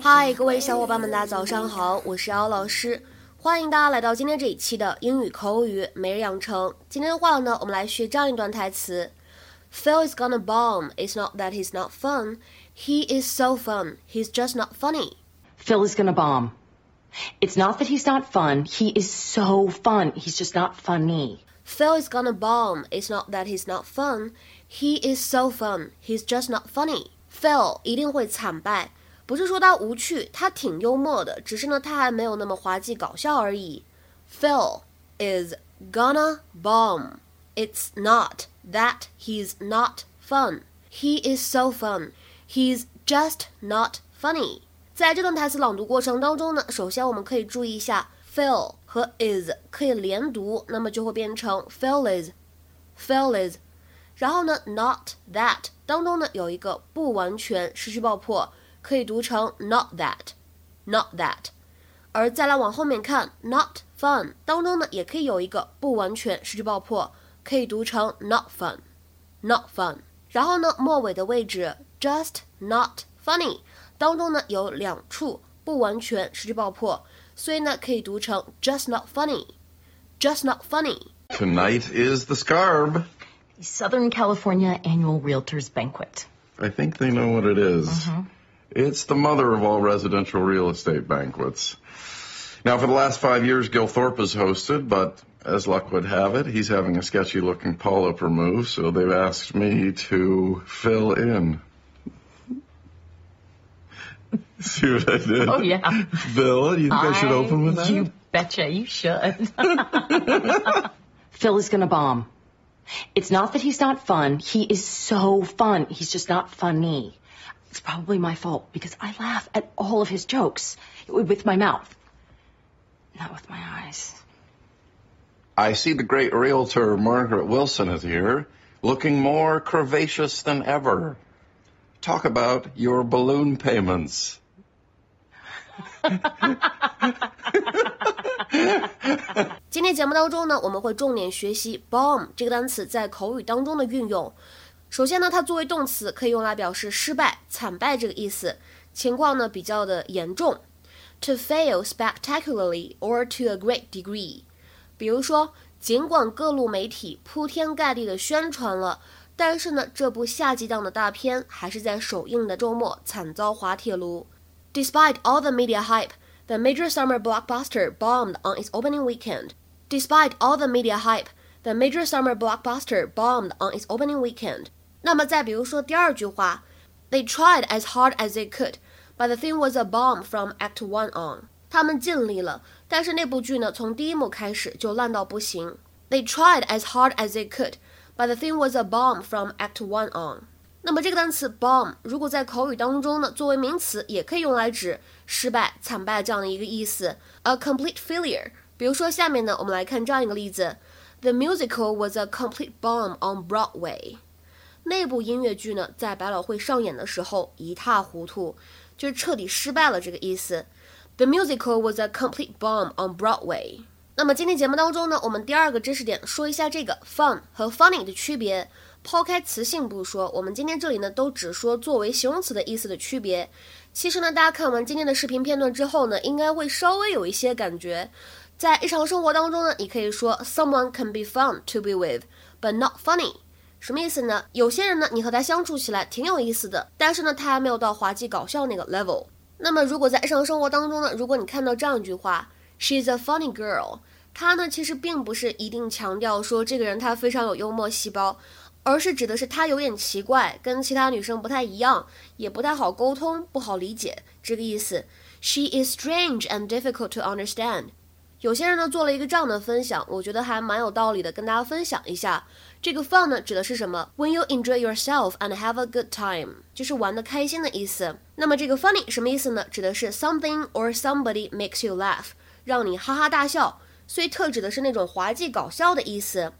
嗨，各位小伙伴们，大家早上好，我是姚老师，欢迎大家来到今天这一期的英语口语每日养成。今天的话呢，我们来学这样一段台词：Phil is gonna bomb. It's not that he's not fun. He is so fun. He's just not funny. Phil is gonna bomb. It's not that he's not fun. He is so fun. He's just not funny. Phil is gonna bomb. It's not that he's not fun. He is so fun. He's just not funny. Phil 一定会惨败， 不是说他无趣，他挺幽默的，只是呢他还没有那么滑稽搞笑而已。Phil is gonna bomb. It's not that he's not fun. He is so fun. He's just not funny. 在这段台词朗读过程当中呢，首先我们可以注意一下，Phil 和 is 可以连读，那么就会变成 Phil is，Phil is。然后呢，not that 当中呢有一个不完全失去爆破， 可以读成 not that，not that。而再来往后面看，not fun 当中呢也可以有一个不完全失去爆破，可以读成 not fun，not fun。然后呢，末尾的位置 just not funny 当中呢有两处不完全失去爆破，所以呢可以读成 just not funny，just not funny。 Tonight is the Scarb. The Southern California Annual Realtors Banquet. I think they know what it is. It's the mother of all residential real estate banquets. Now, for the last five years, Gil Thorpe has hosted, but as luck would have it, he's having a sketchy looking polyp removed, so they've asked me to fill in. See what I did? Oh, yeah. Bill, you think I, should open with that? You betcha you should. Phil is gonna bomb. It's not that he's not fun. He is so fun. He's just not funny. It's probably my fault because I laugh at all of his jokes with my mouth, not with my eyes. I see the great realtor Margaret Wilson is here, looking more curvaceous than ever. Talk about your balloon payments. 今天节目当中呢，我们会重点学习 bomb 这个单词在口语当中的运用。 首先呢，它作为动词可以用来表示失败、惨败这个意思，情况呢比较的严重，to fail spectacularly or to a great degree。比如说，尽管各路媒体铺天盖地的宣传了，但是呢，这部夏季档的大片还是在首映的周末惨遭滑铁卢。Despite all the media hype, the major summer blockbuster bombed on its opening weekend. Despite all the media hype, the major summer blockbuster bombed on its opening weekend. 那么再比如说第二句话，They tried as hard as they could, but the thing was a bomb from Act One on. 他们尽力了，但是那部剧呢，从第一幕开始就烂到不行。They tried as hard as they could, but the thing was a bomb from Act One on. 那么这个单词 bomb 如果在口语当中呢，作为名词也可以用来指失败、惨败这样的一个意思，a complete failure。比如说下面呢，我们来看这样一个例子：The musical was a complete bomb on Broadway。那部音乐剧呢，在百老汇上演的时候一塌糊涂，就是彻底失败了这个意思。The musical was a complete bomb on Broadway。那么今天节目当中呢，我们第二个知识点说一下这个 fun 和 funny 的区别。抛开词性不说，我们今天这里呢都只说作为形容词的意思的区别。其实呢，大家看完今天的视频片段之后呢，应该会稍微有一些感觉。在日常生活当中呢，你可以说 someone can be fun to be with，but not funny。什么意思呢？有些人呢，你和他相处起来挺有意思的，但是呢，他还没有到滑稽搞笑那个 level。那么如果在日常生活当中呢，如果你看到这样一句话，She's a funny girl，她呢其实并不是一定强调说这个人他非常有幽默细胞。而是指的是她有点奇怪，跟其他女生不太一样，也不太好沟通，不好理解这个意思。She is strange and difficult to understand。有些人呢做了一个这样的分享，我觉得还蛮有道理的，跟大家分享一下。这个 fun 呢指的是什么？When you enjoy yourself and have a good time，就是玩的开心的意思。那么这个 funny 什么意思呢？指的是 something or somebody makes you laugh，让你哈哈大笑，所以特指的是那种滑稽搞笑的意思。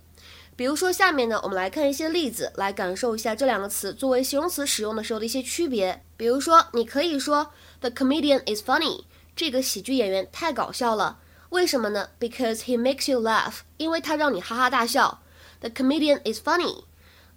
比如说下面呢，我们来看一些例子，来感受一下这两个词作为形容词使用的时候的一些区别。比如说，你可以说 The comedian is funny，这个喜剧演员太搞笑了。为什么呢？Because he makes you laugh，因为他让你哈哈大笑。The comedian is funny。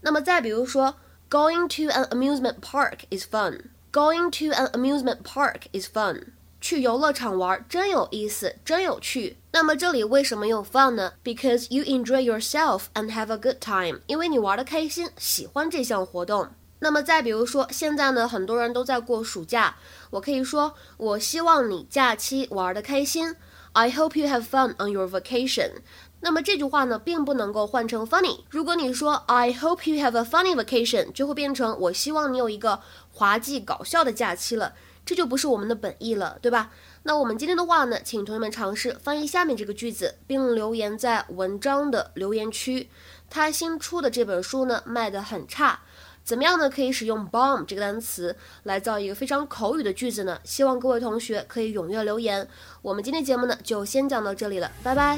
那么再比如说，Going to an amusement park is fun。Going to an amusement park is fun。去游乐场玩真有意思，真有趣。那么这里为什么用 fun 呢？Because you enjoy yourself and have a good time，因为你玩的开心，喜欢这项活动。那么再比如说，现在呢，很多人都在过暑假，我可以说，我希望你假期玩的开心。I hope you have fun on your vacation。那么这句话呢，并不能够换成 funny。如果你说 I hope you have a funny vacation，就会变成我希望你有一个滑稽搞笑的假期了。这就不是我们的本意了，对吧？那我们今天的话呢，请同学们尝试翻译下面这个句子，并留言在文章的留言区。他新出的这本书呢，卖得很差，怎么样呢？可以使用 bomb 这个单词来造一个非常口语的句子呢？希望各位同学可以踊跃留言。我们今天节目呢，就先讲到这里了，拜拜。